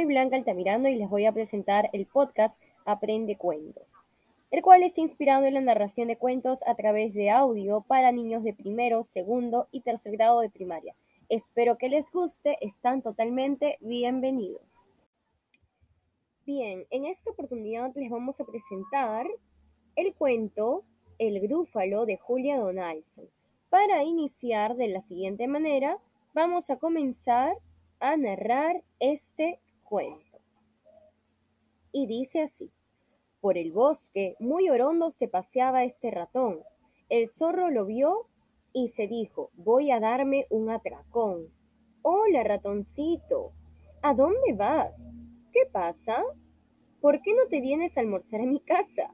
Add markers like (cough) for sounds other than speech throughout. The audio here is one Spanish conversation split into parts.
Soy Blanca Altamirano y les voy a presentar el podcast Aprende Cuentos, el cual está inspirado en la narración de cuentos a través de audio para niños de primero, segundo y tercer grado de primaria. Espero que les guste, están totalmente bienvenidos. Bien, en esta oportunidad les vamos a presentar el cuento El Grúfalo de Julia Donaldson. Para iniciar de la siguiente manera, vamos a comenzar a narrar este cuento. Y dice así, por el bosque muy orondo se paseaba este ratón. El zorro lo vio y se dijo, voy a darme un atracón. Hola, ratoncito, ¿a dónde vas? ¿Qué pasa? ¿Por qué no te vienes a almorzar a mi casa?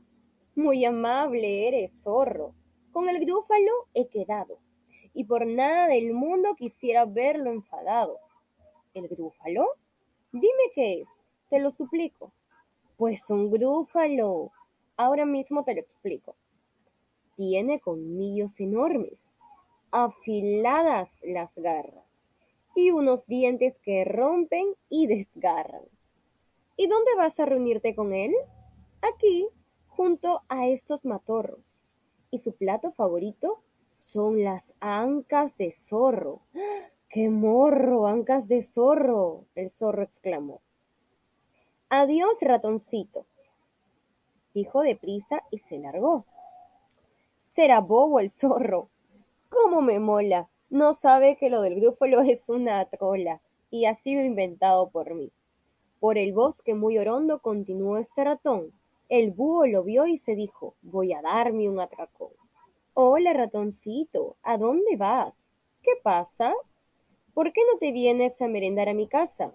Muy amable eres, zorro. Con el grúfalo he quedado, y por nada del mundo quisiera verlo enfadado. ¿El grúfalo? Dime qué es, te lo suplico. Pues un grúfalo. Ahora mismo te lo explico. Tiene colmillos enormes, afiladas las garras y unos dientes que rompen y desgarran. ¿Y dónde vas a reunirte con él? Aquí, junto a estos matorros. Y su plato favorito son las ancas de zorro. ¡Qué morro, ancas de zorro! el zorro exclamó. Adiós, ratoncito, dijo deprisa y se largó. Será bobo el zorro. ¿Cómo me mola? No sabe que lo del grúfalo es una trola y ha sido inventado por mí. Por el bosque muy orondo continuó este ratón. El búho lo vio y se dijo, voy a darme un atracón. Hola, ratoncito, ¿a dónde vas? ¿Qué pasa? ¿Por qué no te vienes a merendar a mi casa?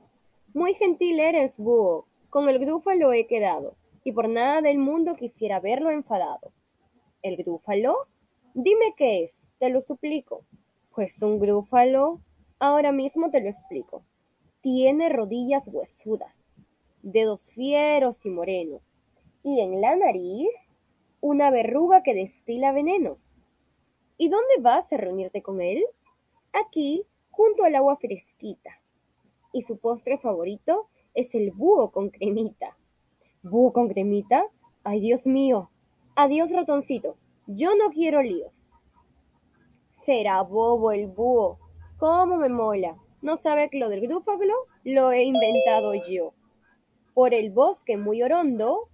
Muy gentil eres, búho. Con el grúfalo he quedado, y por nada del mundo quisiera verlo enfadado. ¿El grúfalo? Dime qué es, te lo suplico. Pues un grúfalo, ahora mismo te lo explico. Tiene rodillas huesudas, dedos fieros y morenos, y en la nariz una verruga que destila venenos. ¿Y dónde vas a reunirte con él? Aquí junto al agua fresquita. Y su postre favorito es el búho con cremita. ¿Búho con cremita? ¡Ay, Dios mío! Adiós, ratoncito. Yo no quiero líos. Será bobo el búho. ¿Cómo me mola? ¿No sabe que lo del grúfalo lo he inventado yo? Por el bosque muy orondo,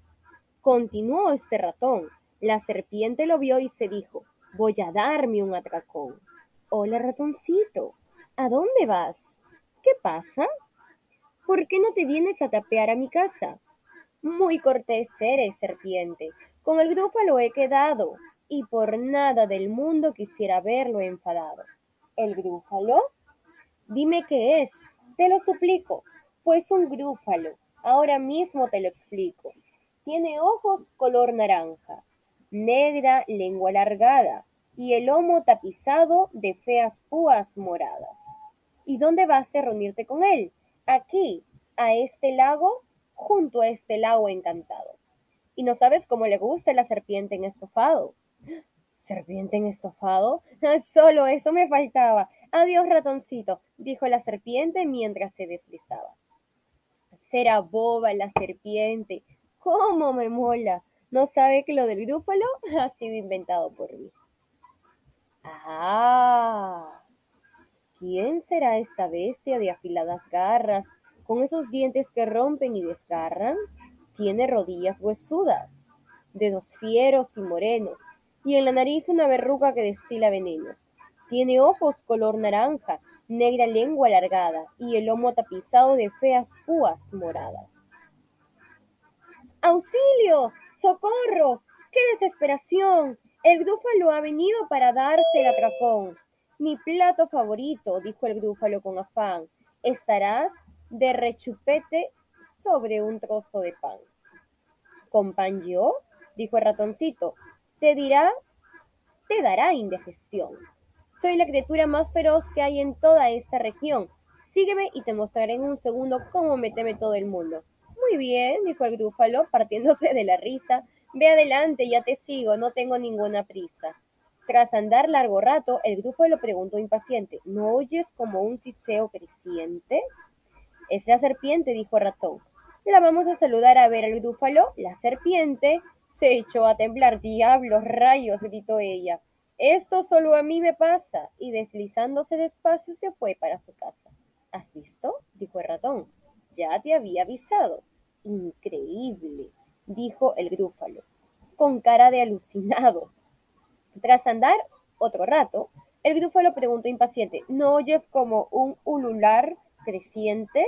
continuó este ratón. La serpiente lo vio y se dijo, voy a darme un atracón. Hola, ratoncito. ¿A dónde vas? ¿Qué pasa? ¿Por qué no te vienes a tapear a mi casa? Muy cortés eres, serpiente. Con el grúfalo he quedado, y por nada del mundo quisiera verlo enfadado. ¿El grúfalo? Dime qué es, te lo suplico. Pues un grúfalo, ahora mismo te lo explico. Tiene ojos color naranja, negra lengua alargada y el lomo tapizado de feas púas moradas. ¿Y dónde vas a reunirte con él? Aquí, a este lago, junto a este lago encantado. ¿Y no sabes cómo le gusta la serpiente en estofado? (gasps) ¿Serpiente en estofado? (laughs) Solo eso me faltaba. Adiós, ratoncito, dijo la serpiente mientras se deslizaba. Será boba la serpiente. ¿Cómo me mola? ¿No sabe que lo del grúfalo (laughs) ha sido inventado por mí? ¡Ah! ¿Quién será esta bestia de afiladas garras, con esos dientes que rompen y desgarran? Tiene rodillas huesudas, dedos fieros y morenos, y en la nariz una verruga que destila venenos. Tiene ojos color naranja, negra lengua alargada, y el lomo tapizado de feas púas moradas. ¡Auxilio! ¡Socorro! ¡Qué desesperación! El grúfalo ha venido para darse el atracón. Mi plato favorito, dijo el grúfalo con afán, estarás de rechupete sobre un trozo de pan. ¿Con pan yo? dijo el ratoncito. Te dirá, te dará indigestión. Soy la criatura más feroz que hay en toda esta región. Sígueme y te mostraré en un segundo cómo me teme todo el mundo. Muy bien, dijo el grúfalo, partiéndose de la risa. Ve adelante, ya te sigo, no tengo ninguna prisa. Tras andar largo rato, el grupo le preguntó impaciente, ¿no oyes como un siseo creciente? es la serpiente, dijo el ratón. La vamos a saludar a ver al grúfalo. La serpiente se echó a temblar. Diablos, rayos, gritó ella. Esto solo a mí me pasa. Y deslizándose despacio se fue para su casa. ¿Has visto? dijo el ratón. Ya te había avisado. Increíble, dijo el grúfalo, con cara de alucinado. Tras andar otro rato, el grúfalo preguntó impaciente, ¿no oyes como un ulular creciente?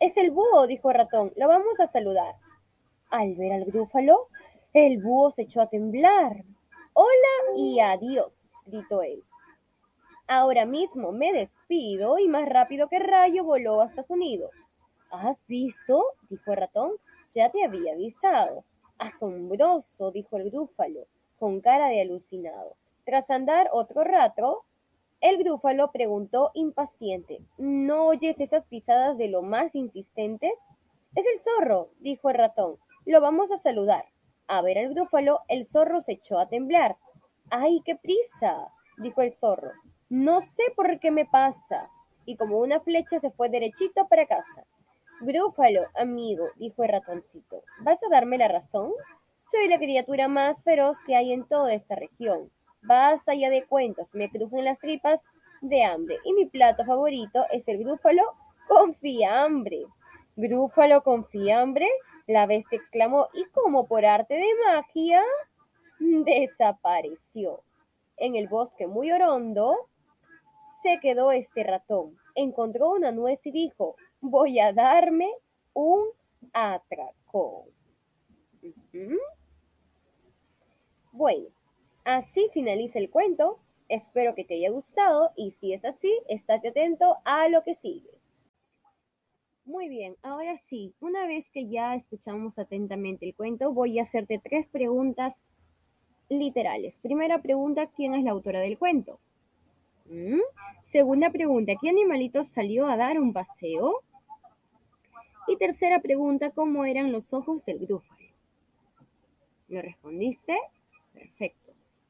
Es el búho, dijo el ratón, lo vamos a saludar. Al ver al grúfalo, el búho se echó a temblar. Hola y adiós, gritó él. Ahora mismo me despido y más rápido que rayo voló hasta su nido. ¿Has visto? dijo el ratón. Ya te había avisado. Asombroso, dijo el grúfalo, con cara de alucinado. Tras andar otro rato, el grúfalo preguntó impaciente, ¿no oyes esas pisadas de lo más insistentes? Es el zorro, dijo el ratón. Lo vamos a saludar. A ver al grúfalo, el zorro se echó a temblar. ¡Ay, qué prisa! dijo el zorro. No sé por qué me pasa. Y como una flecha se fue derechito para casa. Grúfalo, amigo, dijo el ratoncito. ¿Vas a darme la razón? Soy la criatura más feroz que hay en toda esta región. Basta allá de cuentos, me crujen las tripas de hambre. Y mi plato favorito es el grúfalo con fiambre. ¿Grúfalo con fiambre? La bestia exclamó, y como por arte de magia, desapareció. En el bosque muy orondo se quedó este ratón. Encontró una nuez y dijo, voy a darme un atracón. Bueno, Así finaliza el cuento. Espero que te haya gustado y si es así, estate atento a lo que sigue. Muy bien, ahora sí, una vez que ya escuchamos atentamente el cuento, voy a hacerte tres preguntas literales. Primera pregunta, ¿quién es la autora del cuento? ¿Mm? Segunda pregunta, ¿qué animalito salió a dar un paseo? Y tercera pregunta, ¿cómo eran los ojos del grúfalo? ¿Me respondiste?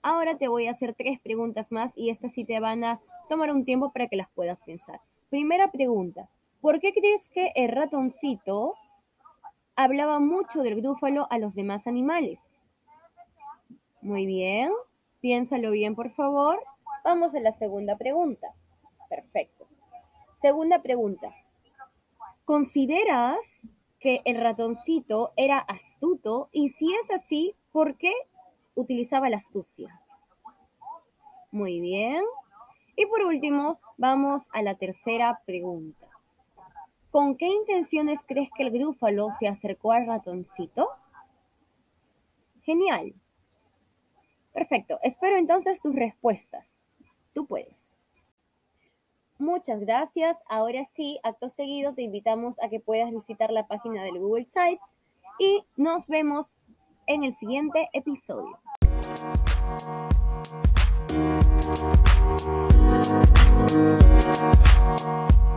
Ahora te voy a hacer tres preguntas más y estas sí te van a tomar un tiempo para que las puedas pensar. Primera pregunta, ¿por qué crees que el ratoncito hablaba mucho del grúfalo a los demás animales? Muy bien, piénsalo bien por favor. Vamos a la segunda pregunta. Perfecto. Segunda pregunta. ¿Consideras que el ratoncito era astuto? Y si es así, ¿por qué utilizaba la astucia. Muy bien. Y por último, vamos a la tercera pregunta. ¿Con qué intenciones crees que el grúfalo se acercó al ratoncito? Genial. Perfecto. Espero entonces tus respuestas. Tú puedes. Muchas gracias. Ahora sí, acto seguido, te invitamos a que puedas visitar la página del Google Sites y nos vemos en el siguiente episodio. Thank you.